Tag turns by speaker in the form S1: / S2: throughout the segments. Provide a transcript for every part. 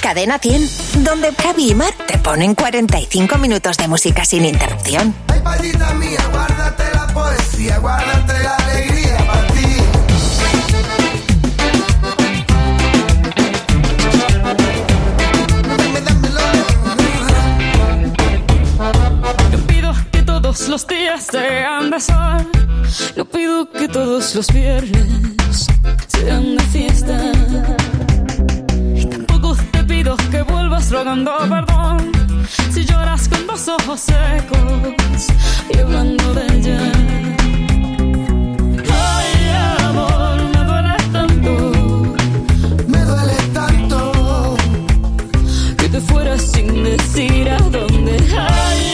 S1: Cadena 100, donde Javi y Mar te ponen 45 minutos de música sin interrupción.
S2: Ay, payita mía, guárdate la poesía, guárdate la alegría para ti.
S3: Yo pido que todos los días sean de sol. Yo pido que todos los viernes sean de fiesta. rogando perdón si lloras con los ojos secos y hablando de ella. Ay, amor, me duele tanto,
S2: me duele tanto
S3: que te fueras sin decir a dónde. Ay,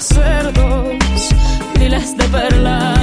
S3: cerdos, miles de perlas.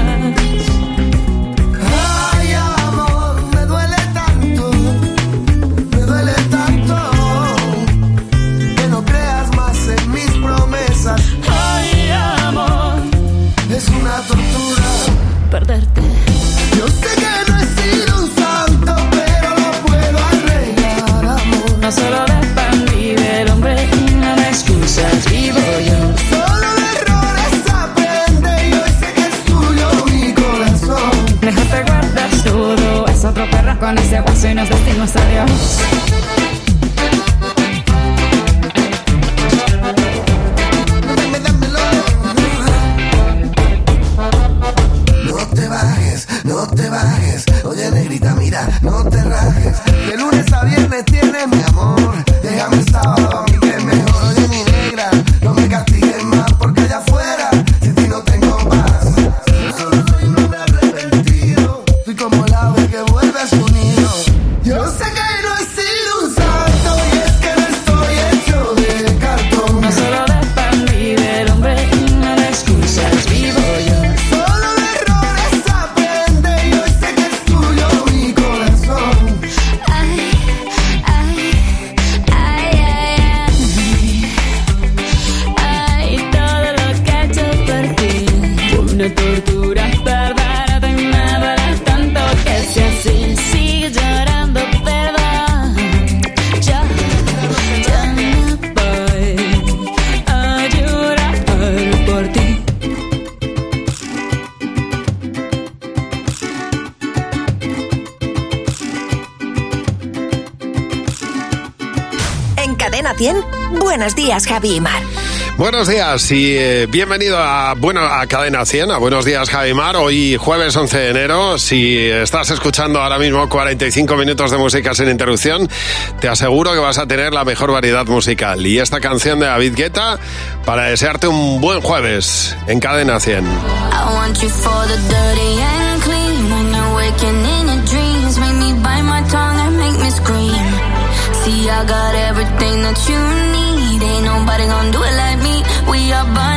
S1: Buenos días, Javi y Mar.
S4: Buenos días y eh, bienvenido a, bueno, a Cadena 100, a Buenos días, Javi Mar. Hoy jueves 11 de enero, si estás escuchando ahora mismo 45 minutos de música sin interrupción, te aseguro que vas a tener la mejor variedad musical. Y esta canción de David Guetta para desearte un buen jueves en Cadena 100.
S5: I want you for the dirty and clean. When you're waking in your dreams, make me bite my tongue and make me scream. See, I got everything that you need. ain't nobody gonna do it like me. We are burning.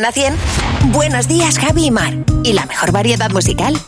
S5: Cadena 100, Buenos días Javi y Mar. Y la mejor variedad musical.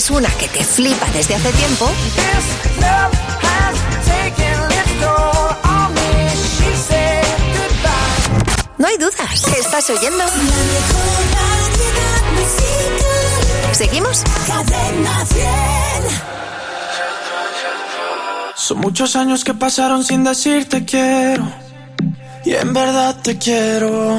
S1: Después una que te flipa desde hace tiempo. No hay dudas. ¿Estás oyendo? ¿Seguimos?
S6: Son muchos años que pasaron sin decirte quiero. Y en verdad te quiero.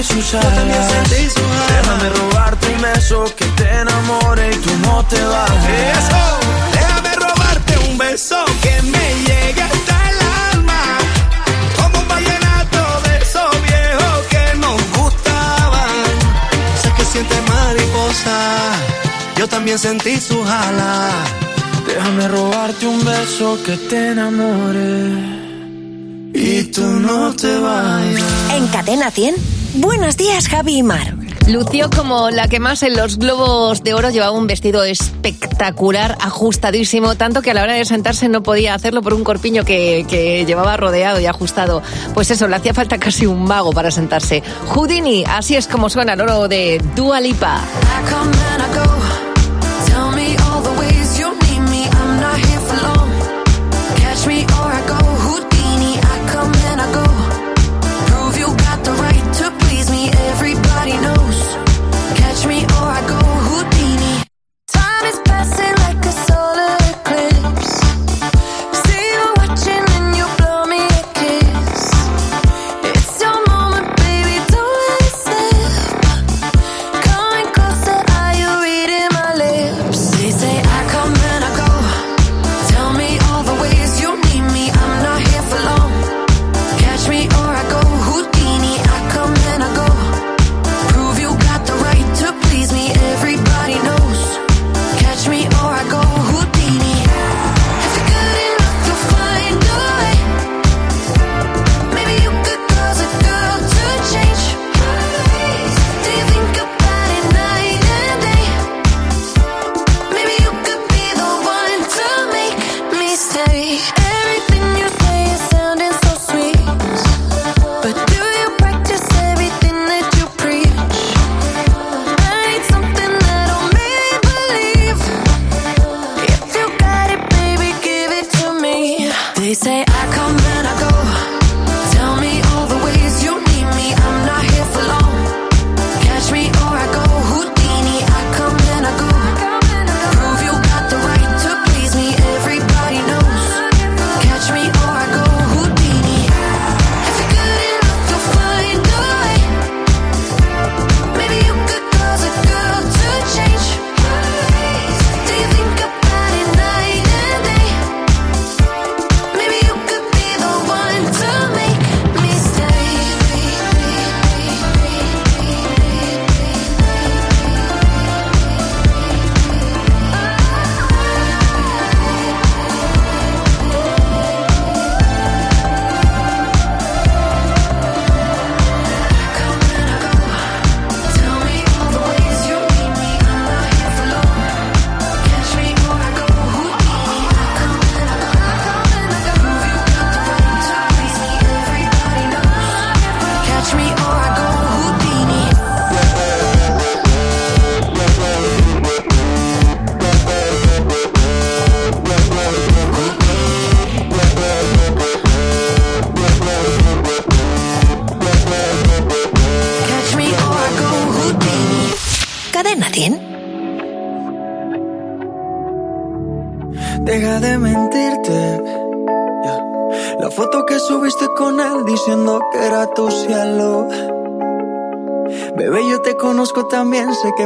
S6: también sentí sus alas. Déjame robarte un beso que te enamore y tú no te vayas.
S2: Eso, déjame robarte un beso que me llegue hasta el alma. Como un vallenato de esos viejos que nos gustaban. Sé que sientes mariposa, yo también sentí sus alas.
S6: Déjame robarte un beso que te enamore y tú no te vayas.
S1: En Cadena 100. Buenos días, Javi y Mar.
S7: Lució como la que más en los globos de oro llevaba un vestido espectacular, ajustadísimo, tanto que a la hora de sentarse no podía hacerlo por un corpiño que, que llevaba rodeado y ajustado. Pues eso, le hacía falta casi un mago para sentarse. Houdini, así es como suena el oro de Dua Lipa.
S5: I come and I go.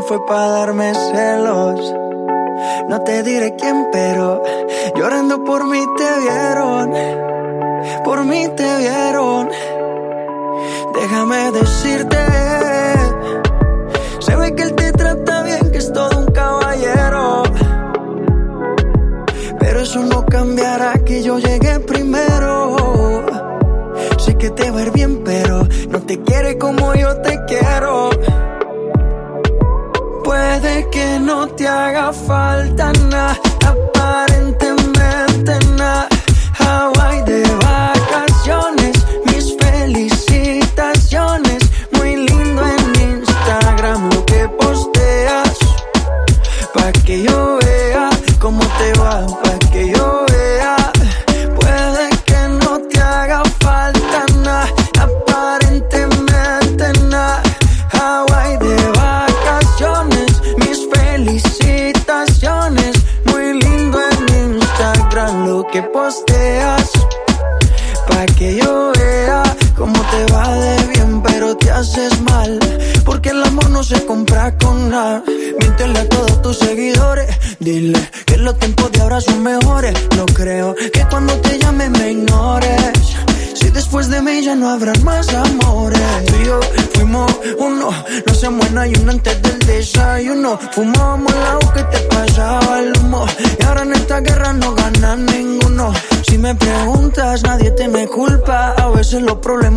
S8: fue para darme sed.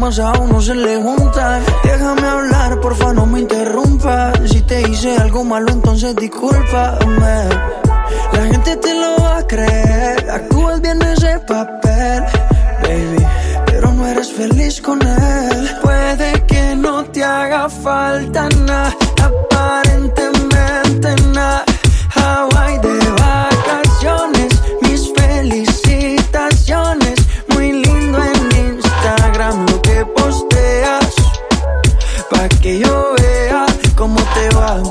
S8: pasado no se le juntan. Déjame hablar, porfa, no me interrumpas. Si te hice algo malo, entonces discúlpame. La gente te lo va a creer. Actúas bien ese papel, baby. Pero no eres feliz con él. Puede que no te haga falta nada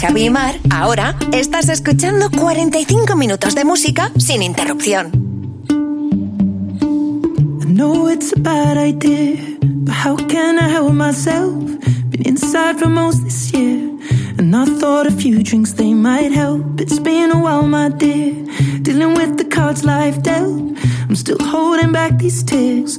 S1: Javi y Mar, ahora estás escuchando 45 minutos de música sin interrupción.
S9: I know it's a bad idea, but how can I help myself? Been inside for most this year, and I thought a few drinks they might help. It's been a while, my dear, dealing with the cards life dealt. I'm still holding back these tears.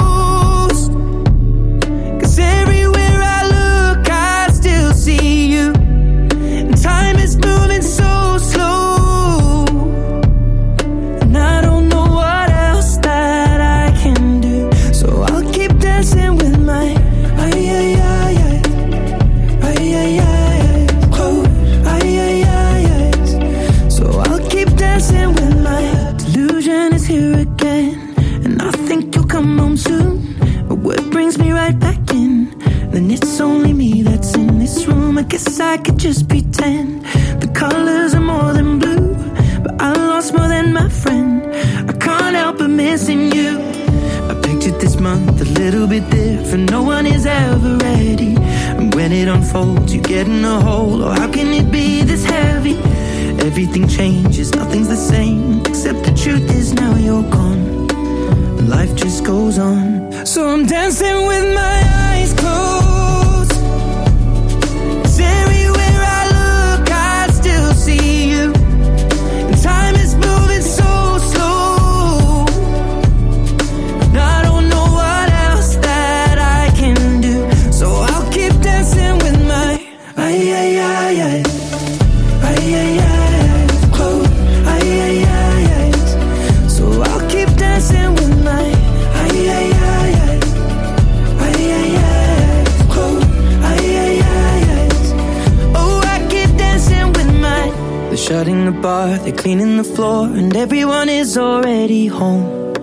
S8: Already home.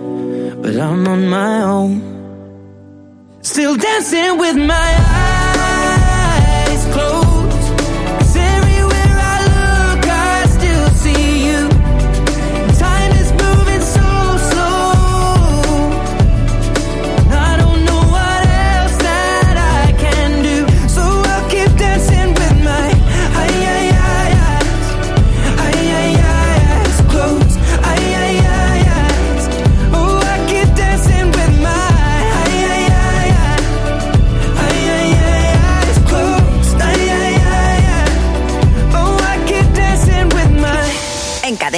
S8: But I'm on my own. Still dancing with my eyes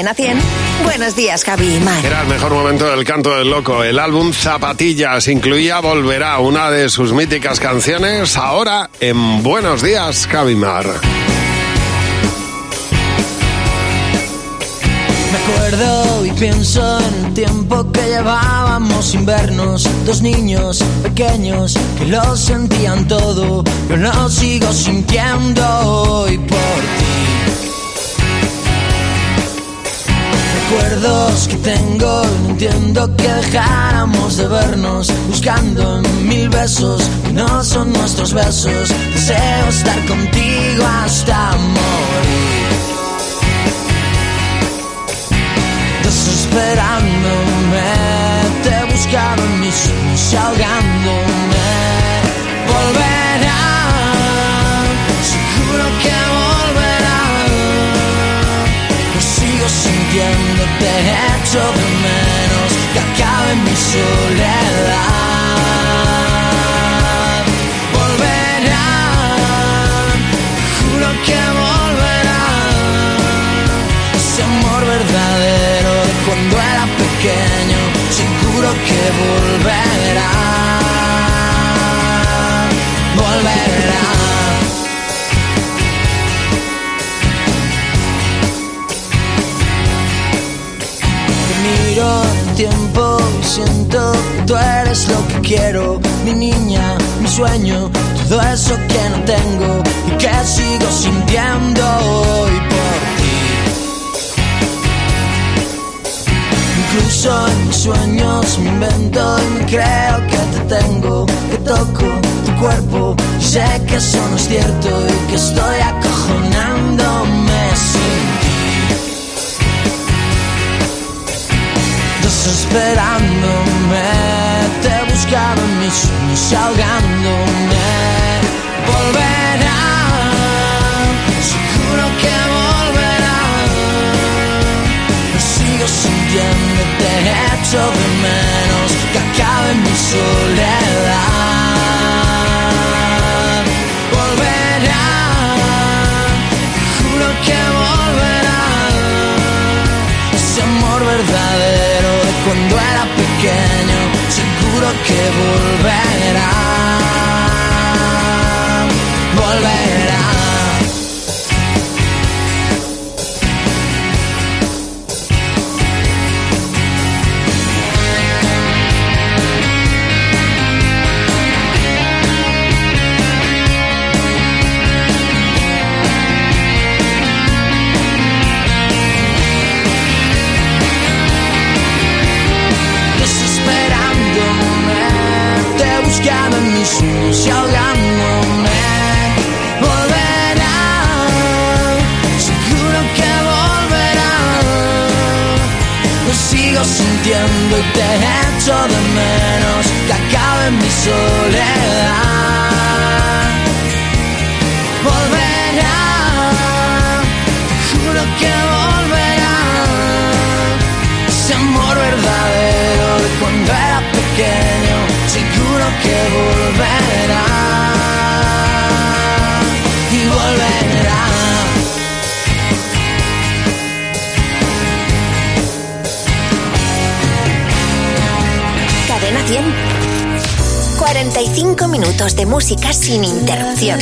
S1: Cadena 100, Buenos Días, Javi y Mar.
S4: Era el mejor momento del canto del loco. El álbum Zapatillas incluía Volverá, una de sus míticas canciones, ahora en Buenos Días, Cabimar.
S10: Me acuerdo y pienso en el tiempo que llevábamos sin vernos, dos niños pequeños que lo sentían todo, yo lo sigo sintiendo hoy por ti. Recuerdos que tengo no entiendo que dejáramos de vernos, buscando mil besos que no son nuestros besos. Deseo estar contigo hasta morir. desesperándome, te buscaba en mis sueños ahogándome. Volverá, quiero, mi niña, mi sueño, todo eso que no tengo y que sigo sintiendo hoy por ti. Incluso en mis sueños me invento y me creo que te tengo, que toco tu cuerpo y sé que eso no es cierto y que estoy acojonándome sin ti. Desesperándome, buscaba en mis sueños ahogándome. Volverá, seguro que volverá. Lo sigo sintiendo, te echo de menos que acabe mi soledad. Volverá, juro que volverá. Ese amor verdadero de cuando era pequeño, seguro que volverá. Echo de menos
S1: minutos de música sin interrupción.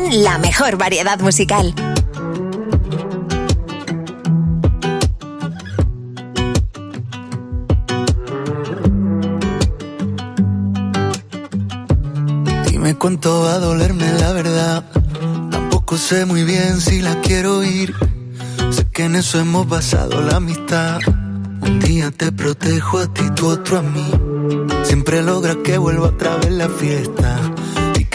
S1: La mejor variedad musical.
S11: Dime cuánto va a dolerme la verdad. Tampoco sé muy bien si la quiero ir. Sé que en eso hemos basado la amistad. Un día te protejo a ti, tú otro a mí. Siempre logra que vuelva otra vez la fiesta.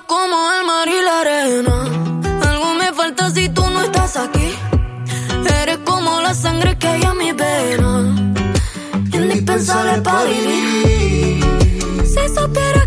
S11: Como
S5: el mar y la arena. Algo me falta si tú no estás aquí. Eres como la sangre que hay en mi vena. Indispensable para vivir. Si supieras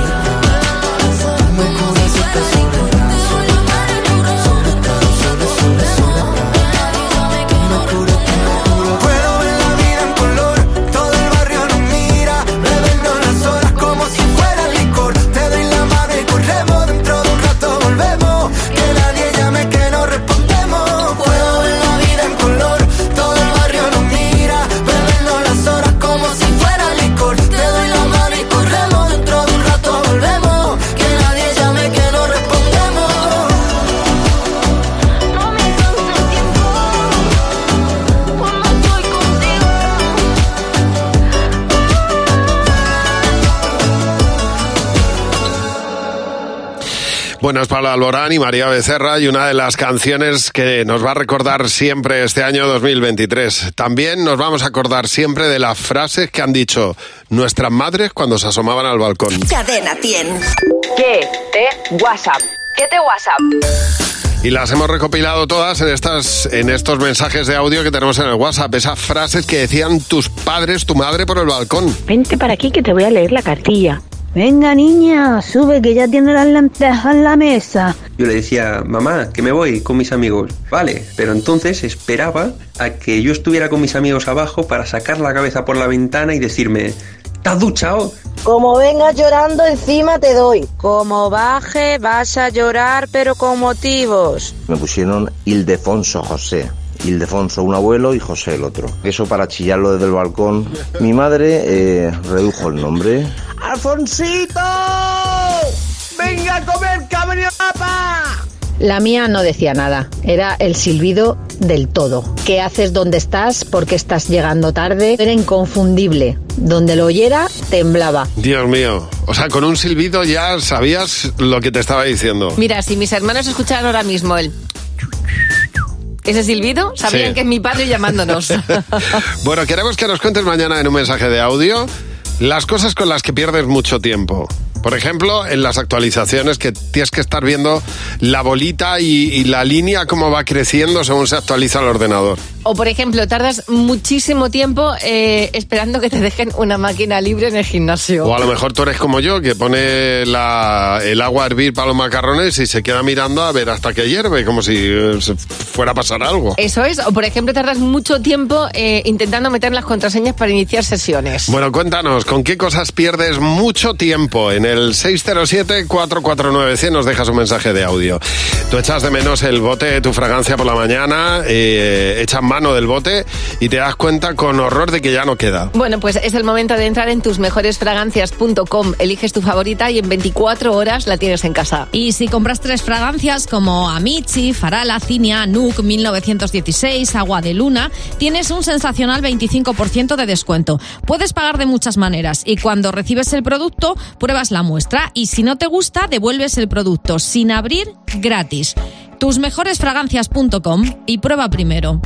S4: Bueno, es Paula Alborán y María Becerra y una de las canciones que nos va a recordar siempre este año 2023. También nos vamos a acordar siempre de las frases que han dicho nuestras madres cuando se asomaban al balcón.
S1: Cadena 100.
S12: ¿Qué te WhatsApp? ¿Qué te WhatsApp?
S4: Y las hemos recopilado todas en, estas, en estos mensajes de audio que tenemos en el WhatsApp. Esas frases que decían tus padres, tu madre por el balcón.
S13: Vente para aquí que te voy a leer la cartilla. Venga niña, sube que ya tiene las lentejas en la mesa.
S14: Yo le decía, mamá, que me voy con mis amigos. Vale, pero entonces esperaba a que yo estuviera con mis amigos abajo para sacar la cabeza por la ventana y decirme, ¿te has duchado?
S15: Como vengas llorando encima te doy. Como baje vas a llorar pero con motivos.
S16: Me pusieron Ildefonso José. Ildefonso un abuelo y José el otro. Eso para chillarlo desde el balcón. Mi madre eh, redujo el nombre.
S17: ¡Alfonsito! ¡Venga a comer, papá! La mía no decía nada, era el silbido del todo. ¿Qué haces donde estás? ¿Por qué estás llegando tarde? Era inconfundible. Donde lo oyera, temblaba.
S4: Dios mío. O sea, con un silbido ya sabías lo que te estaba diciendo.
S7: Mira, si mis hermanos escucharan ahora mismo el... Ese silbido, sabrían
S4: Sí.
S7: que es mi padre llamándonos.
S4: Bueno, queremos que nos cuentes mañana en un mensaje de audio las cosas con las que pierdes mucho tiempo. Por ejemplo, en las actualizaciones que tienes que estar viendo la bolita y, y la línea cómo va creciendo según se actualiza el ordenador.
S7: O, por ejemplo, tardas muchísimo tiempo eh, esperando que te dejen una máquina libre en el gimnasio.
S4: O a lo mejor tú eres como yo, que pone la- el agua a hervir para los macarrones y se queda mirando a ver hasta que hierve, como si eh, fuera a pasar algo.
S7: Eso es. O, por ejemplo, tardas mucho tiempo eh, intentando meter las contraseñas para iniciar sesiones.
S4: Bueno, cuéntanos, ¿con qué cosas pierdes mucho tiempo? En el 607-449-100 nos dejas un mensaje de audio. Tú echas de menos el bote de tu fragancia por la mañana, eh, echas mano del bote y te das cuenta con horror de que ya no queda.
S7: Bueno, pues es el momento de entrar en tusmejoresfragancias.com. Eliges tu favorita y en 24 horas la tienes en casa.
S18: Y si compras tres fragancias como Amici, Farala, Cinia, Nuke 1916, Agua de Luna, tienes un sensacional 25% de descuento. Puedes pagar de muchas maneras y cuando recibes el producto, pruebas la muestra y si no te gusta, devuelves el producto sin abrir gratis. Tusmejoresfragancias.com y prueba primero.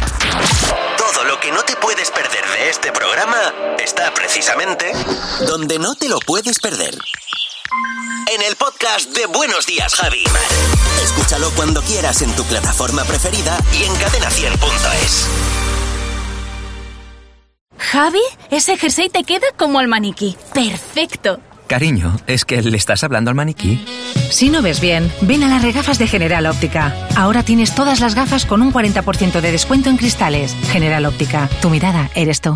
S19: Todo lo que no te puedes perder de este programa está precisamente donde no te lo puedes perder. En el podcast de Buenos Días, Javi. Escúchalo cuando quieras en tu plataforma preferida y en cadena100.es.
S20: Javi, ese jersey te queda como al maniquí. Perfecto.
S21: Cariño, ¿es que le estás hablando al maniquí?
S22: Si no ves bien, ven a las regafas de General Óptica. Ahora tienes todas las gafas con un 40% de descuento en cristales. General Óptica, tu mirada eres tú.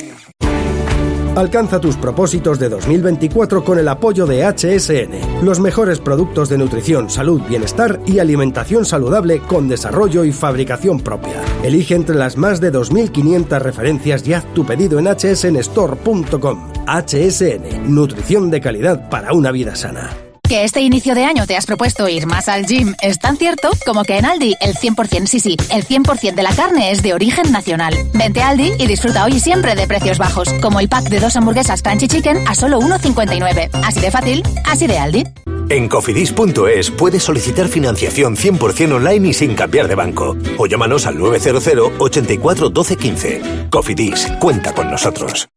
S23: Alcanza tus propósitos de 2024 con el apoyo de HSN, los mejores productos de nutrición, salud, bienestar y alimentación saludable con desarrollo y fabricación propia. Elige entre las más de 2.500 referencias y haz tu pedido en hsnstore.com. HSN, nutrición de calidad para una vida sana.
S24: Que este inicio de año te has propuesto ir más al gym es tan cierto como que en Aldi el 100%, sí, sí, el 100% de la carne es de origen nacional. Vente a Aldi y disfruta hoy y siempre de precios bajos, como el pack de dos hamburguesas Crunchy Chicken a solo 1,59. Así de fácil, así de Aldi.
S25: En cofidis.es puedes solicitar financiación 100% online y sin cambiar de banco. O llámanos al 900 84 12 15. Cofidis, cuenta con nosotros.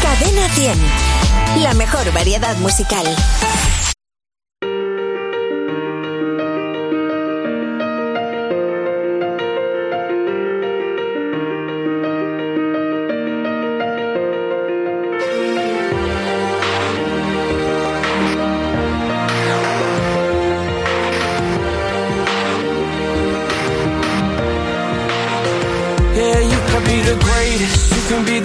S1: Cadena 100. La mejor variedad musical.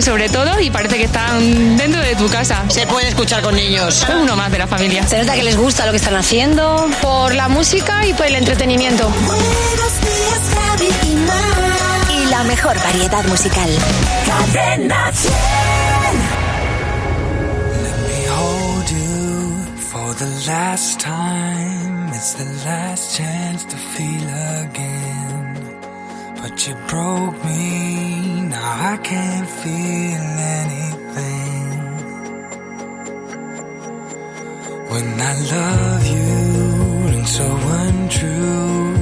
S26: simpático sobre todo y parece que están dentro de tu casa. Se puede escuchar con niños. Es uno más de la familia.
S27: Se nota que les gusta lo que están haciendo.
S26: Por la música y por el entretenimiento.
S1: Y la mejor variedad musical. Cadena 100.
S6: me hold you for the last time. It's the last chance to feel again. But you broke me, now I can't feel anything. When I love you and so untrue,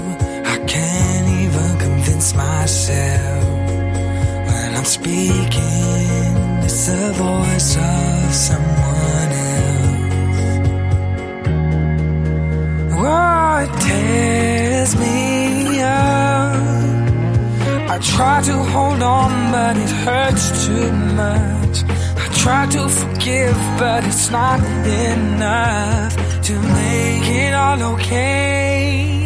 S6: I can't even convince myself. When I'm speaking, it's the voice of someone else. Oh, it tears me. I try to hold on, but it hurts too much. I try to forgive, but it's not enough to make it all okay.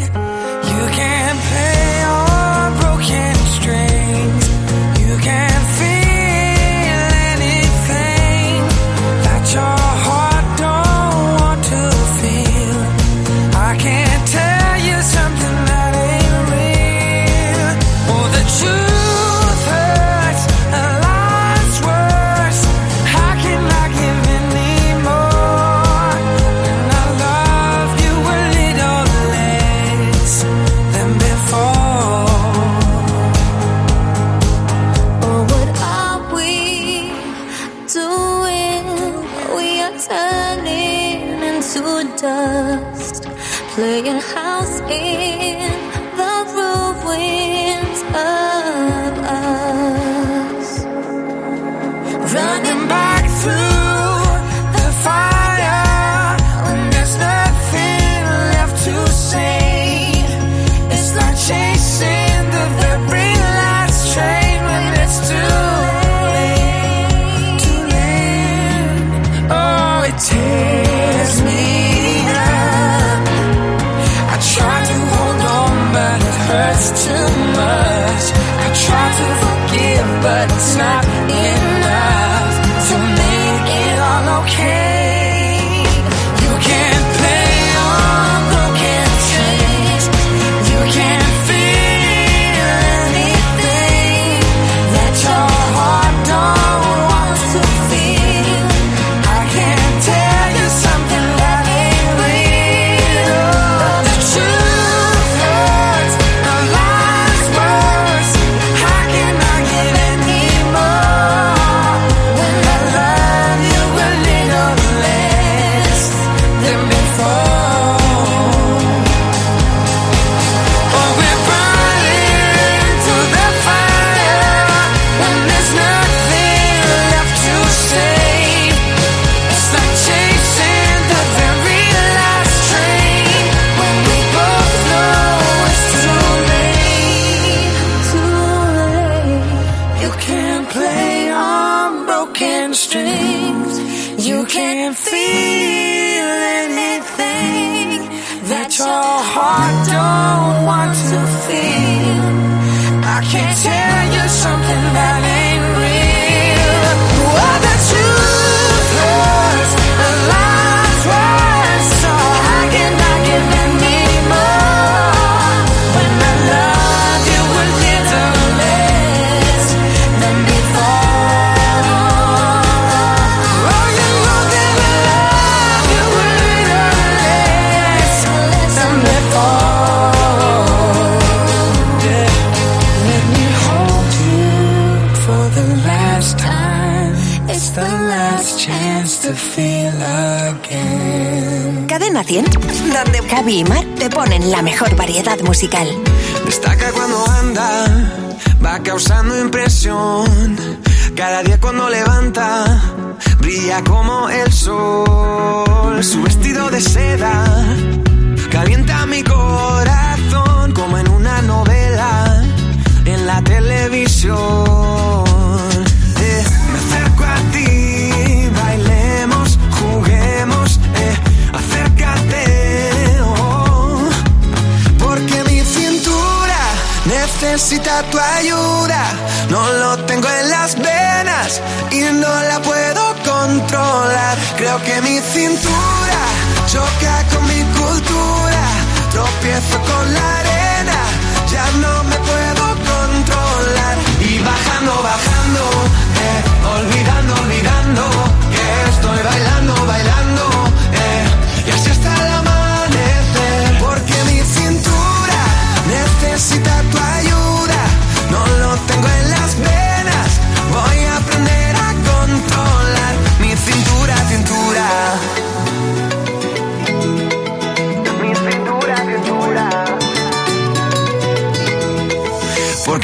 S6: Destaca cuando anda, va causando impresión. Cada día cuando levanta, brilla como el sol. Su vestido de seda calienta mi corazón como en una novela en la televisión.
S11: Necesita tu ayuda. No lo tengo en las venas y no la puedo controlar. Creo que mi cintura choca con mi cultura. Tropiezo con la arena, ya no me puedo controlar. Y bajando, bajando, eh, olvidando, olvidando, que estoy bailando, bailando,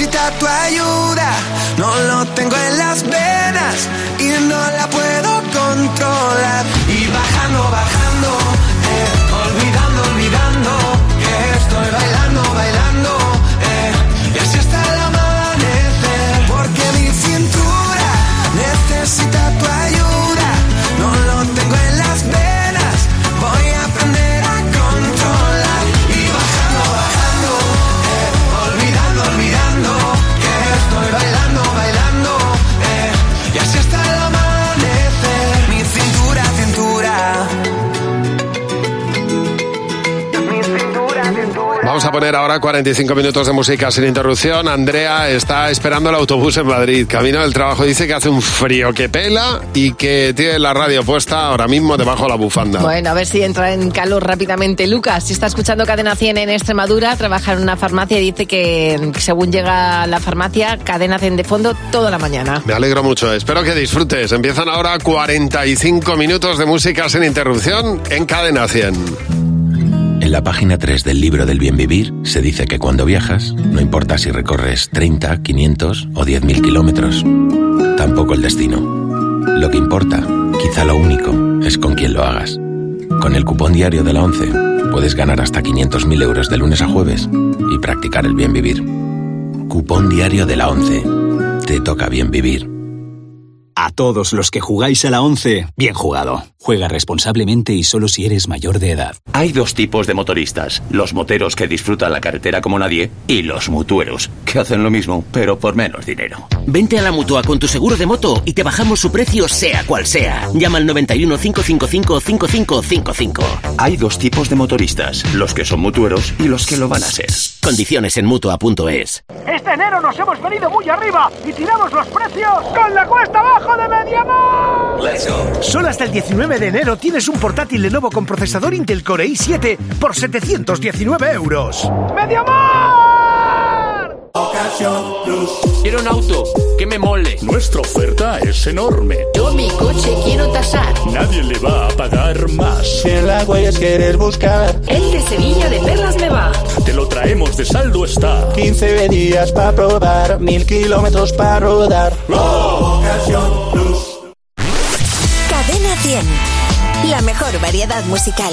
S11: necesita
S4: Vamos a poner ahora 45 minutos de música sin interrupción. Andrea está esperando el autobús en Madrid. Camino del trabajo dice que hace un frío que pela y que tiene la radio puesta ahora mismo debajo de la bufanda.
S7: Bueno, a ver si entra en calor rápidamente. Lucas, si está escuchando Cadena 100 en Extremadura, trabaja en una farmacia y dice que según llega a la farmacia, Cadena 100 de fondo toda la mañana.
S4: Me alegro mucho, espero que disfrutes. Empiezan ahora 45 minutos de música sin interrupción en Cadena 100.
S28: En la página 3 del libro del bien vivir se dice que cuando viajas, no importa si recorres 30, 500 o 10.000 kilómetros, tampoco el destino. Lo que importa, quizá lo único, es con quién lo hagas. Con el cupón diario de la 11 puedes ganar hasta 500.000 euros de lunes a jueves y practicar el bien vivir. Cupón diario de la 11. Te toca bien vivir.
S29: A todos los que jugáis a la 11, bien jugado. Juega responsablemente y solo si eres mayor de edad.
S30: Hay dos tipos de motoristas, los moteros que disfrutan la carretera como nadie y los mutueros, que hacen lo mismo, pero por menos dinero.
S10: Vente a la mutua con tu seguro de moto y te bajamos su precio sea cual sea. Llama al 91 555 5555.
S30: Hay dos tipos de motoristas, los que son mutueros y los que lo van a ser.
S10: Condiciones en mutua.es.
S31: Este enero nos hemos venido muy arriba y tiramos los precios con la cuesta abajo de Mediamar.
S32: Solo hasta el 19 de enero tienes un portátil Lenovo con procesador Intel Core i7 por 719 euros.
S31: ¡Mediamar!
S33: Ocasión Plus. Quiero un auto que me mole. Nuestra oferta es enorme.
S26: Yo mi coche quiero tasar.
S33: Nadie le va a pagar más. Si en la huellas quieres buscar,
S26: El de Sevilla de Perlas me va.
S33: te lo traemos de saldo está.
S2: 15 días para probar, mil kilómetros para rodar.
S33: Ocasión Plus.
S1: Cadena 100. La mejor variedad musical.